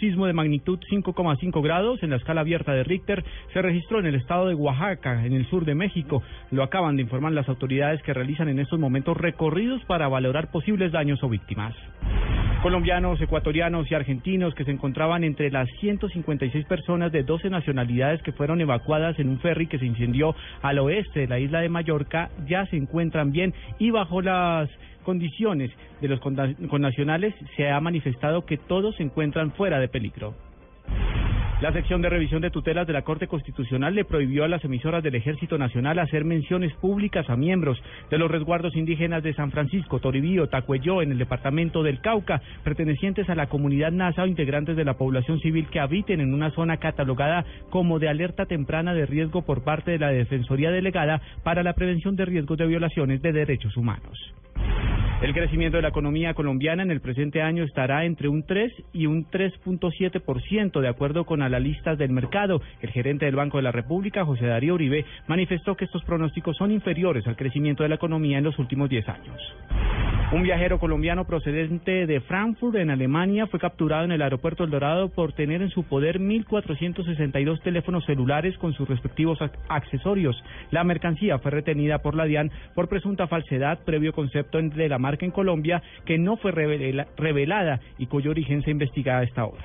Sismo de magnitud 5,5 grados en la escala abierta de Richter se registró en el estado de Oaxaca, en el sur de México. Lo acaban de informar las autoridades que realizan en estos momentos recorridos para valorar posibles daños o víctimas. Colombianos, ecuatorianos y argentinos que se encontraban entre las 156 personas de 12 nacionalidades que fueron evacuadas en un ferry que se incendió al oeste de la isla de Mallorca ya se encuentran bien y bajo las condiciones de los connacionales se ha manifestado que todos se encuentran fuera de peligro. La sección de revisión de tutelas de la Corte Constitucional le prohibió a las emisoras del Ejército Nacional hacer menciones públicas a miembros de los resguardos indígenas de San Francisco, Toribío, Tacuelló, en el departamento del Cauca, pertenecientes a la comunidad NASA o integrantes de la población civil que habiten en una zona catalogada como de alerta temprana de riesgo por parte de la Defensoría Delegada para la Prevención de Riesgos de Violaciones de Derechos Humanos. El crecimiento de la economía colombiana en el presente año estará entre un 3 y un 3.7%, de acuerdo con analistas del mercado. El gerente del Banco de la República, José Darío Uribe, manifestó que estos pronósticos son inferiores al crecimiento de la economía en los últimos 10 años. Un viajero colombiano procedente de Frankfurt, en Alemania, fue capturado en el aeropuerto El Dorado por tener en su poder 1.462 teléfonos celulares con sus respectivos accesorios. La mercancía fue retenida por la DIAN por presunta falsedad previo concepto de la marca en Colombia que no fue revelada y cuyo origen se investiga a esta hora.